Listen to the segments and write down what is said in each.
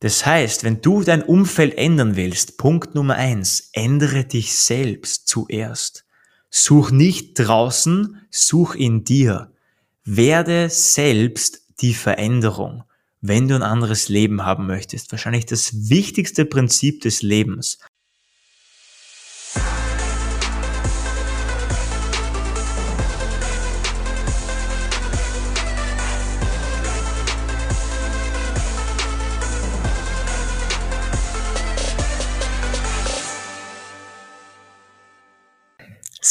Das heißt, wenn du dein Umfeld ändern willst, Punkt Nummer eins, ändere dich selbst zuerst. Such nicht draußen, such in dir. Werde selbst die Veränderung, wenn du ein anderes Leben haben möchtest. Wahrscheinlich das wichtigste Prinzip des Lebens.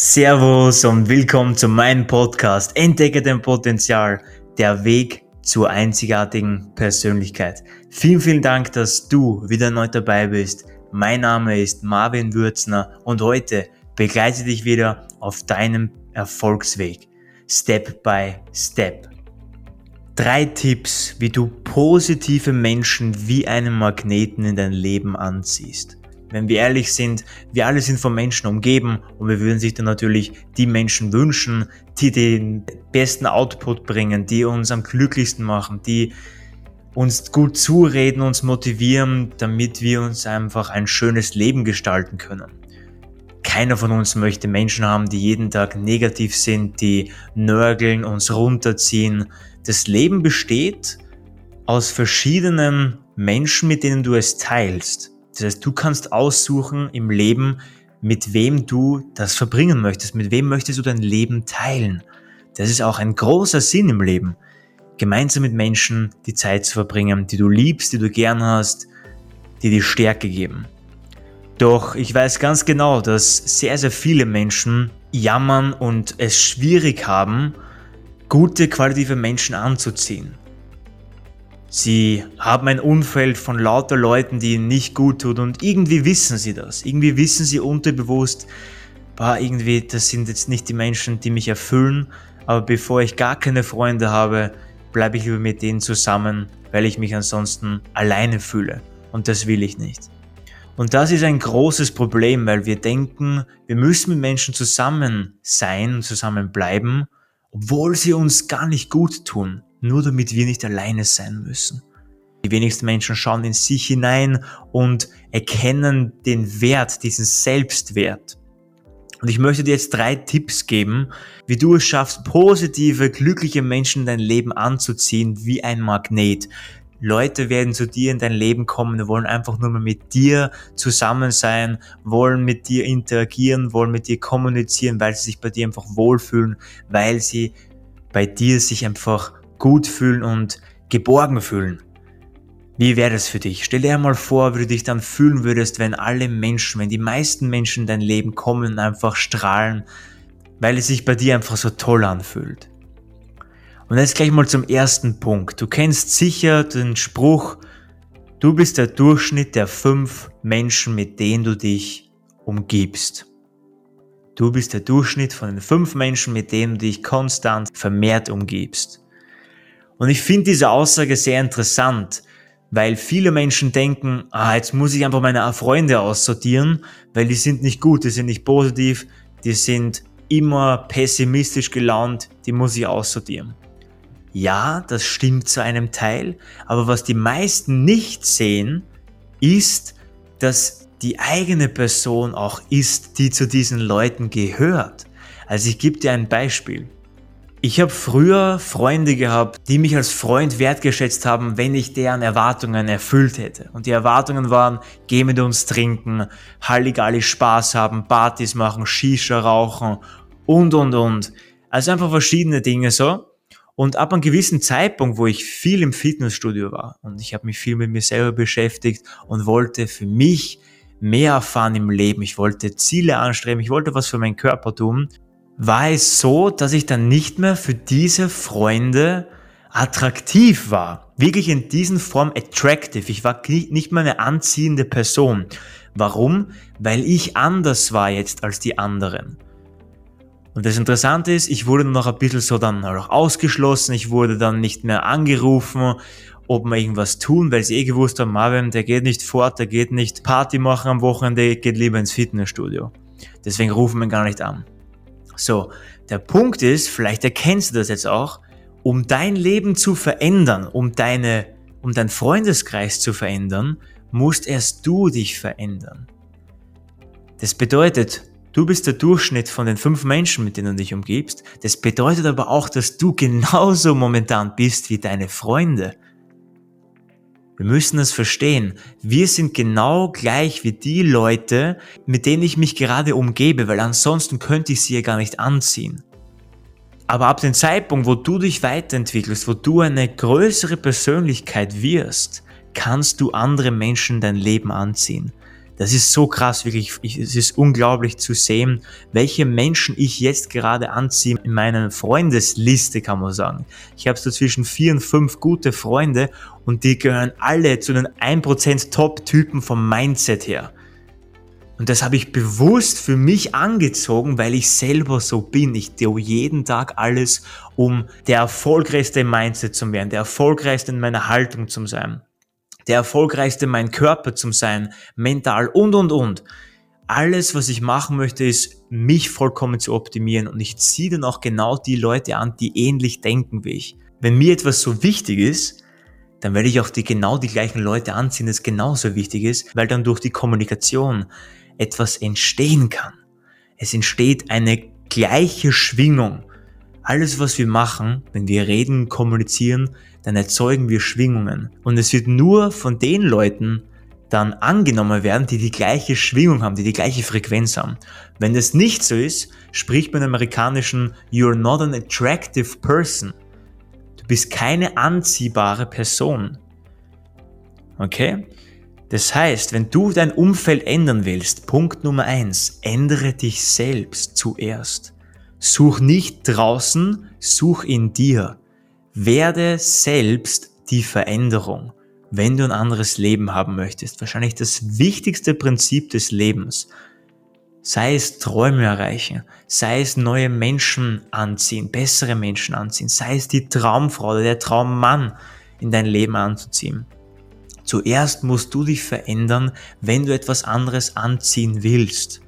Servus und willkommen zu meinem Podcast Entdecke dein Potenzial, der Weg zur einzigartigen Persönlichkeit. Vielen, vielen Dank, dass du wieder neu dabei bist. Mein Name ist Marvin Würzner und heute begleite dich wieder auf deinem Erfolgsweg. Step by Step. Drei Tipps, wie du positive Menschen wie einen Magneten in dein Leben anziehst. Wenn wir ehrlich sind, wir alle sind von Menschen umgeben und wir würden sich dann natürlich die Menschen wünschen, die den besten Output bringen, die uns am glücklichsten machen, die uns gut zureden, uns motivieren, damit wir uns einfach ein schönes Leben gestalten können. Keiner von uns möchte Menschen haben, die jeden Tag negativ sind, die nörgeln, uns runterziehen. Das Leben besteht aus verschiedenen Menschen, mit denen du es teilst. Das heißt, du kannst aussuchen im Leben, mit wem du das verbringen möchtest, mit wem möchtest du dein Leben teilen. Das ist auch ein großer Sinn im Leben. Gemeinsam mit Menschen die Zeit zu verbringen, die du liebst, die du gern hast, die dir Stärke geben. Doch ich weiß ganz genau, dass sehr, sehr viele Menschen jammern und es schwierig haben, gute, qualitative Menschen anzuziehen. Sie haben ein Umfeld von lauter Leuten, die ihnen nicht gut tut und irgendwie wissen sie das. Irgendwie wissen sie unterbewusst, bah, irgendwie, das sind jetzt nicht die Menschen, die mich erfüllen, aber bevor ich gar keine Freunde habe, bleibe ich lieber mit denen zusammen, weil ich mich ansonsten alleine fühle. Und das will ich nicht. Und das ist ein großes Problem, weil wir denken, wir müssen mit Menschen zusammen sein, zusammen bleiben, obwohl sie uns gar nicht gut tun nur damit wir nicht alleine sein müssen. Die wenigsten Menschen schauen in sich hinein und erkennen den Wert, diesen Selbstwert. Und ich möchte dir jetzt drei Tipps geben, wie du es schaffst, positive, glückliche Menschen in dein Leben anzuziehen wie ein Magnet. Leute werden zu dir in dein Leben kommen, wollen einfach nur mal mit dir zusammen sein, wollen mit dir interagieren, wollen mit dir kommunizieren, weil sie sich bei dir einfach wohlfühlen, weil sie bei dir sich einfach gut fühlen und geborgen fühlen. Wie wäre das für dich? Stell dir einmal vor, wie du dich dann fühlen würdest, wenn alle Menschen, wenn die meisten Menschen in dein Leben kommen und einfach strahlen, weil es sich bei dir einfach so toll anfühlt. Und jetzt gleich mal zum ersten Punkt. Du kennst sicher den Spruch, du bist der Durchschnitt der fünf Menschen, mit denen du dich umgibst. Du bist der Durchschnitt von den fünf Menschen, mit denen du dich konstant vermehrt umgibst. Und ich finde diese Aussage sehr interessant, weil viele Menschen denken, ah, jetzt muss ich einfach meine Freunde aussortieren, weil die sind nicht gut, die sind nicht positiv, die sind immer pessimistisch gelaunt, die muss ich aussortieren. Ja, das stimmt zu einem Teil, aber was die meisten nicht sehen, ist, dass die eigene Person auch ist, die zu diesen Leuten gehört. Also ich gebe dir ein Beispiel. Ich habe früher Freunde gehabt, die mich als Freund wertgeschätzt haben, wenn ich deren Erwartungen erfüllt hätte. Und die Erwartungen waren, geh mit uns trinken, Halligalli Spaß haben, Partys machen, Shisha rauchen und, und, und. Also einfach verschiedene Dinge so. Und ab einem gewissen Zeitpunkt, wo ich viel im Fitnessstudio war und ich habe mich viel mit mir selber beschäftigt und wollte für mich mehr erfahren im Leben, ich wollte Ziele anstreben, ich wollte was für meinen Körper tun, war es so, dass ich dann nicht mehr für diese Freunde attraktiv war. Wirklich in diesen Form attractive. Ich war nicht mehr eine anziehende Person. Warum? Weil ich anders war jetzt als die anderen. Und das Interessante ist, ich wurde noch ein bisschen so dann auch ausgeschlossen, ich wurde dann nicht mehr angerufen, ob wir irgendwas tun, weil sie eh gewusst haben, Marvin, der geht nicht fort, der geht nicht Party machen am Wochenende, geht lieber ins Fitnessstudio. Deswegen rufen wir ihn gar nicht an. So, der Punkt ist, vielleicht erkennst du das jetzt auch, um dein Leben zu verändern, um deine um deinen Freundeskreis zu verändern, musst erst du dich verändern. Das bedeutet, du bist der Durchschnitt von den fünf Menschen, mit denen du dich umgibst. Das bedeutet aber auch, dass du genauso momentan bist wie deine Freunde. Wir müssen das verstehen. Wir sind genau gleich wie die Leute, mit denen ich mich gerade umgebe, weil ansonsten könnte ich sie ja gar nicht anziehen. Aber ab dem Zeitpunkt, wo du dich weiterentwickelst, wo du eine größere Persönlichkeit wirst, kannst du andere Menschen in dein Leben anziehen. Das ist so krass, wirklich. es ist unglaublich zu sehen, welche Menschen ich jetzt gerade anziehe in meiner Freundesliste, kann man sagen. Ich habe so zwischen vier und fünf gute Freunde und die gehören alle zu den 1% Top-Typen vom Mindset her. Und das habe ich bewusst für mich angezogen, weil ich selber so bin. Ich tue jeden Tag alles, um der erfolgreichste im Mindset zu werden, der erfolgreichste in meiner Haltung zu sein der erfolgreichste mein Körper zu sein, mental und, und, und. Alles, was ich machen möchte, ist, mich vollkommen zu optimieren und ich ziehe dann auch genau die Leute an, die ähnlich denken wie ich. Wenn mir etwas so wichtig ist, dann werde ich auch die genau die gleichen Leute anziehen, das genauso wichtig ist, weil dann durch die Kommunikation etwas entstehen kann. Es entsteht eine gleiche Schwingung. Alles, was wir machen, wenn wir reden, kommunizieren, dann erzeugen wir Schwingungen. Und es wird nur von den Leuten dann angenommen werden, die die gleiche Schwingung haben, die die gleiche Frequenz haben. Wenn das nicht so ist, spricht man im amerikanischen You're not an attractive person. Du bist keine anziehbare Person. Okay? Das heißt, wenn du dein Umfeld ändern willst, Punkt Nummer eins, ändere dich selbst zuerst. Such nicht draußen, such in dir. Werde selbst die Veränderung, wenn du ein anderes Leben haben möchtest. Wahrscheinlich das wichtigste Prinzip des Lebens. Sei es Träume erreichen, sei es neue Menschen anziehen, bessere Menschen anziehen, sei es die Traumfrau oder der Traummann in dein Leben anzuziehen. Zuerst musst du dich verändern, wenn du etwas anderes anziehen willst.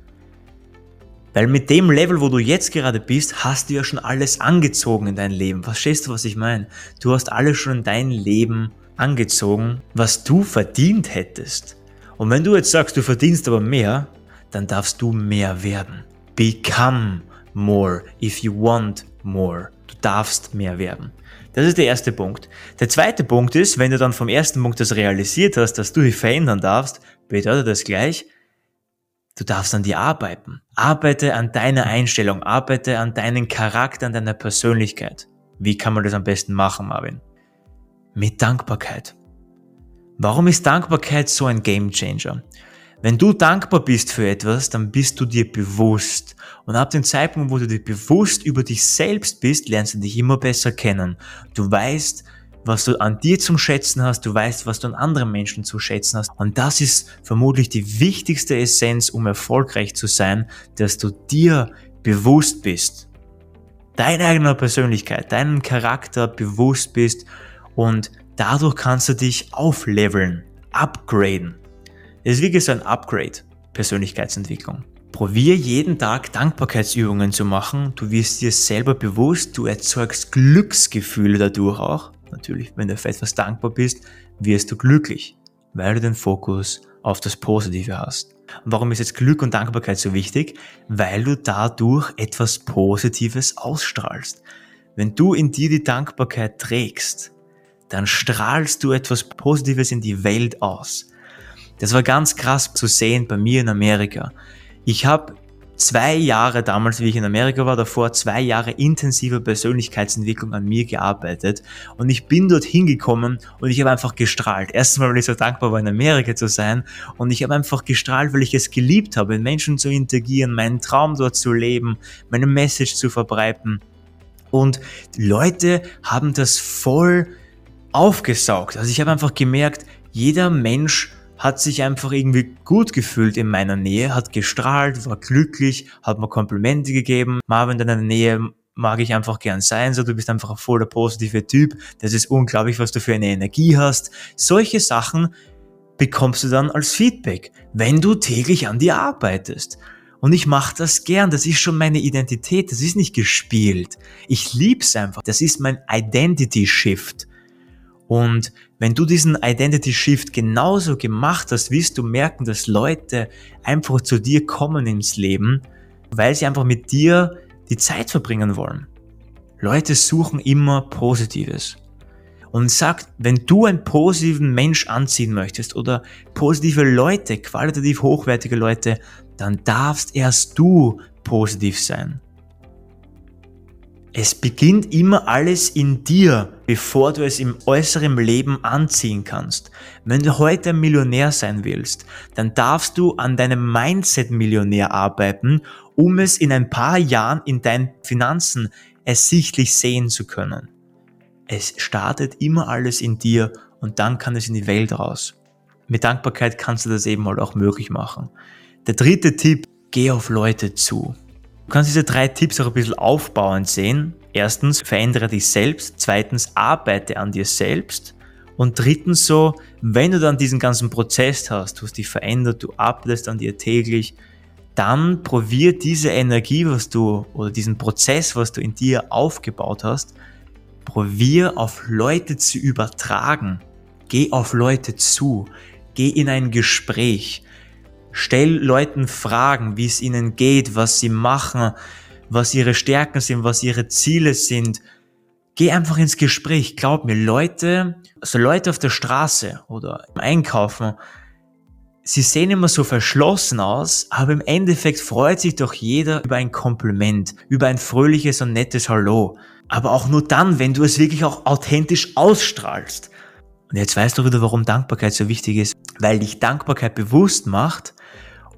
Weil mit dem Level, wo du jetzt gerade bist, hast du ja schon alles angezogen in dein Leben. Verstehst du, was ich meine? Du hast alles schon in dein Leben angezogen, was du verdient hättest. Und wenn du jetzt sagst, du verdienst aber mehr, dann darfst du mehr werden. Become more if you want more. Du darfst mehr werden. Das ist der erste Punkt. Der zweite Punkt ist, wenn du dann vom ersten Punkt das realisiert hast, dass du dich verändern darfst, bedeutet das gleich, Du darfst an dir arbeiten. Arbeite an deiner Einstellung, arbeite an deinem Charakter, an deiner Persönlichkeit. Wie kann man das am besten machen, Marvin? Mit Dankbarkeit. Warum ist Dankbarkeit so ein Game Changer? Wenn du dankbar bist für etwas, dann bist du dir bewusst. Und ab dem Zeitpunkt, wo du dir bewusst über dich selbst bist, lernst du dich immer besser kennen. Du weißt, was du an dir zum Schätzen hast, du weißt, was du an anderen Menschen zu schätzen hast. Und das ist vermutlich die wichtigste Essenz, um erfolgreich zu sein, dass du dir bewusst bist. Deiner eigener Persönlichkeit, deinen Charakter bewusst bist und dadurch kannst du dich aufleveln, upgraden. Es ist wie gesagt ein Upgrade, Persönlichkeitsentwicklung. Probier jeden Tag Dankbarkeitsübungen zu machen. Du wirst dir selber bewusst, du erzeugst Glücksgefühle dadurch auch. Natürlich, wenn du für etwas dankbar bist, wirst du glücklich, weil du den Fokus auf das Positive hast. Und warum ist jetzt Glück und Dankbarkeit so wichtig? Weil du dadurch etwas Positives ausstrahlst. Wenn du in dir die Dankbarkeit trägst, dann strahlst du etwas Positives in die Welt aus. Das war ganz krass zu sehen bei mir in Amerika. Ich habe zwei Jahre damals, wie ich in Amerika war, davor zwei Jahre intensiver Persönlichkeitsentwicklung an mir gearbeitet und ich bin dort hingekommen und ich habe einfach gestrahlt. Erstens mal, weil ich so dankbar war, in Amerika zu sein und ich habe einfach gestrahlt, weil ich es geliebt habe, mit Menschen zu interagieren, meinen Traum dort zu leben, meine Message zu verbreiten. Und Leute haben das voll aufgesaugt. Also ich habe einfach gemerkt, jeder Mensch hat sich einfach irgendwie gut gefühlt in meiner Nähe, hat gestrahlt, war glücklich, hat mir Komplimente gegeben. Marvin, in deiner Nähe mag ich einfach gern sein, so du bist einfach ein voller positive Typ. Das ist unglaublich, was du für eine Energie hast. Solche Sachen bekommst du dann als Feedback, wenn du täglich an dir arbeitest. Und ich mache das gern, das ist schon meine Identität, das ist nicht gespielt. Ich lieb's einfach, das ist mein Identity Shift. Und wenn du diesen Identity Shift genauso gemacht hast, wirst du merken, dass Leute einfach zu dir kommen ins Leben, weil sie einfach mit dir die Zeit verbringen wollen. Leute suchen immer Positives. Und sagt, wenn du einen positiven Mensch anziehen möchtest oder positive Leute, qualitativ hochwertige Leute, dann darfst erst du positiv sein. Es beginnt immer alles in dir, bevor du es im äußeren Leben anziehen kannst. Wenn du heute Millionär sein willst, dann darfst du an deinem Mindset-Millionär arbeiten, um es in ein paar Jahren in deinen Finanzen ersichtlich sehen zu können. Es startet immer alles in dir und dann kann es in die Welt raus. Mit Dankbarkeit kannst du das eben halt auch möglich machen. Der dritte Tipp, geh auf Leute zu. Du kannst diese drei Tipps auch ein bisschen aufbauend sehen. Erstens, verändere dich selbst. Zweitens, arbeite an dir selbst. Und drittens so, wenn du dann diesen ganzen Prozess hast, du hast dich verändert, du arbeitest an dir täglich, dann probier diese Energie, was du, oder diesen Prozess, was du in dir aufgebaut hast, probier auf Leute zu übertragen. Geh auf Leute zu. Geh in ein Gespräch. Stell Leuten Fragen, wie es ihnen geht, was sie machen, was ihre Stärken sind, was ihre Ziele sind. Geh einfach ins Gespräch. Glaub mir, Leute, also Leute auf der Straße oder im Einkaufen, sie sehen immer so verschlossen aus, aber im Endeffekt freut sich doch jeder über ein Kompliment, über ein fröhliches und nettes Hallo. Aber auch nur dann, wenn du es wirklich auch authentisch ausstrahlst. Und jetzt weißt du wieder, warum Dankbarkeit so wichtig ist. Weil dich Dankbarkeit bewusst macht,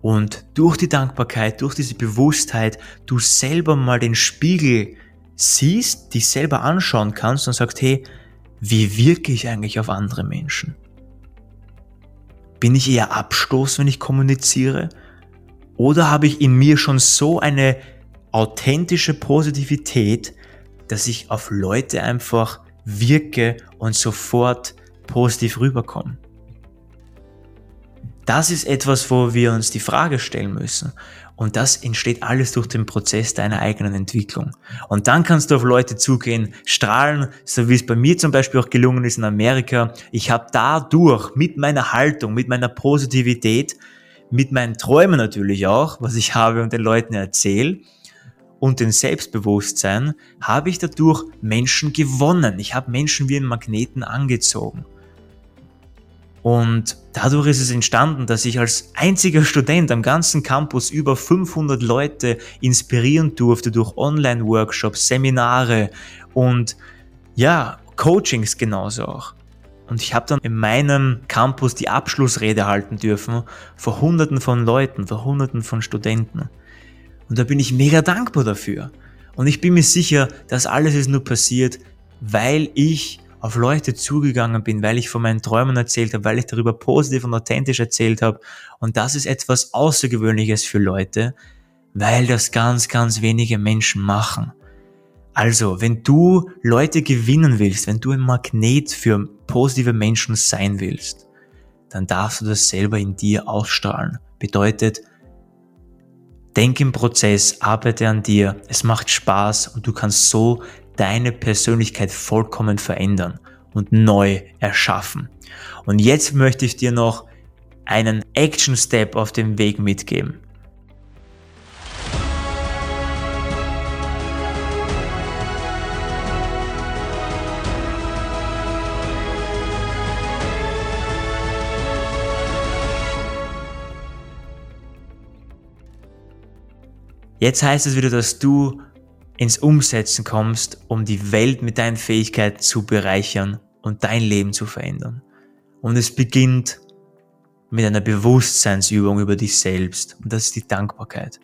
und durch die Dankbarkeit, durch diese Bewusstheit, du selber mal den Spiegel siehst, dich selber anschauen kannst und sagst, hey, wie wirke ich eigentlich auf andere Menschen? Bin ich eher Abstoß, wenn ich kommuniziere? Oder habe ich in mir schon so eine authentische Positivität, dass ich auf Leute einfach wirke und sofort positiv rüberkomme? Das ist etwas, wo wir uns die Frage stellen müssen. Und das entsteht alles durch den Prozess deiner eigenen Entwicklung. Und dann kannst du auf Leute zugehen, strahlen, so wie es bei mir zum Beispiel auch gelungen ist in Amerika. Ich habe dadurch mit meiner Haltung, mit meiner Positivität, mit meinen Träumen natürlich auch, was ich habe und den Leuten erzähle, und dem Selbstbewusstsein, habe ich dadurch Menschen gewonnen. Ich habe Menschen wie einen Magneten angezogen. Und dadurch ist es entstanden, dass ich als einziger Student am ganzen Campus über 500 Leute inspirieren durfte durch Online-Workshops, Seminare und ja, Coachings genauso auch. Und ich habe dann in meinem Campus die Abschlussrede halten dürfen vor Hunderten von Leuten, vor Hunderten von Studenten. Und da bin ich mega dankbar dafür. Und ich bin mir sicher, dass alles ist nur passiert, weil ich auf Leute zugegangen bin, weil ich von meinen Träumen erzählt habe, weil ich darüber positiv und authentisch erzählt habe. Und das ist etwas Außergewöhnliches für Leute, weil das ganz, ganz wenige Menschen machen. Also, wenn du Leute gewinnen willst, wenn du ein Magnet für positive Menschen sein willst, dann darfst du das selber in dir ausstrahlen. Bedeutet, denk im Prozess, arbeite an dir, es macht Spaß und du kannst so deine Persönlichkeit vollkommen verändern und neu erschaffen. Und jetzt möchte ich dir noch einen Action Step auf dem Weg mitgeben. Jetzt heißt es wieder, dass du ins Umsetzen kommst, um die Welt mit deinen Fähigkeiten zu bereichern und dein Leben zu verändern. Und es beginnt mit einer Bewusstseinsübung über dich selbst und das ist die Dankbarkeit.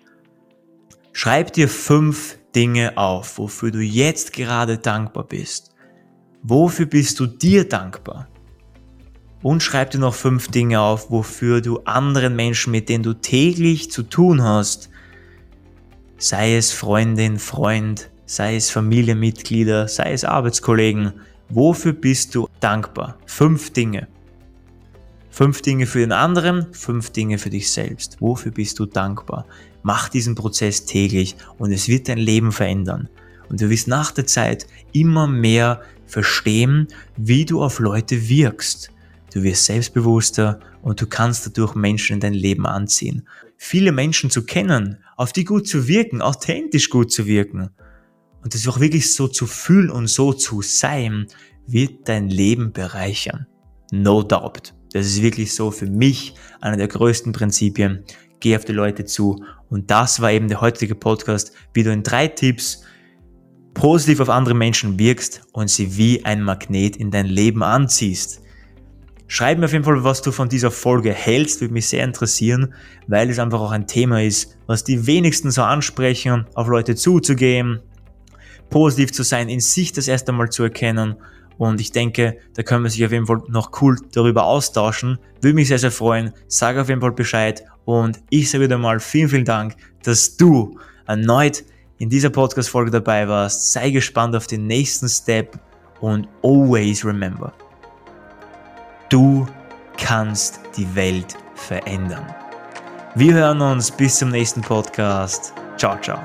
Schreib dir fünf Dinge auf, wofür du jetzt gerade dankbar bist. Wofür bist du dir dankbar? Und schreib dir noch fünf Dinge auf, wofür du anderen Menschen, mit denen du täglich zu tun hast, sei es Freundin, Freund, sei es Familienmitglieder, sei es Arbeitskollegen. Wofür bist du dankbar? Fünf Dinge. Fünf Dinge für den anderen, fünf Dinge für dich selbst. Wofür bist du dankbar? Mach diesen Prozess täglich und es wird dein Leben verändern. Und du wirst nach der Zeit immer mehr verstehen, wie du auf Leute wirkst. Du wirst selbstbewusster und du kannst dadurch Menschen in dein Leben anziehen. Viele Menschen zu kennen, auf die gut zu wirken, authentisch gut zu wirken und das auch wirklich so zu fühlen und so zu sein, wird dein Leben bereichern. No doubt. Das ist wirklich so für mich einer der größten Prinzipien. Geh auf die Leute zu. Und das war eben der heutige Podcast, wie du in drei Tipps positiv auf andere Menschen wirkst und sie wie ein Magnet in dein Leben anziehst. Schreib mir auf jeden Fall, was du von dieser Folge hältst, würde mich sehr interessieren, weil es einfach auch ein Thema ist, was die wenigsten so ansprechen, auf Leute zuzugehen, positiv zu sein, in sich das erste Mal zu erkennen. Und ich denke, da können wir sich auf jeden Fall noch cool darüber austauschen. Würde mich sehr, sehr freuen. Sag auf jeden Fall Bescheid. Und ich sage wieder mal vielen, vielen Dank, dass du erneut in dieser Podcast-Folge dabei warst. Sei gespannt auf den nächsten Step und always remember. Du kannst die Welt verändern. Wir hören uns bis zum nächsten Podcast. Ciao, ciao.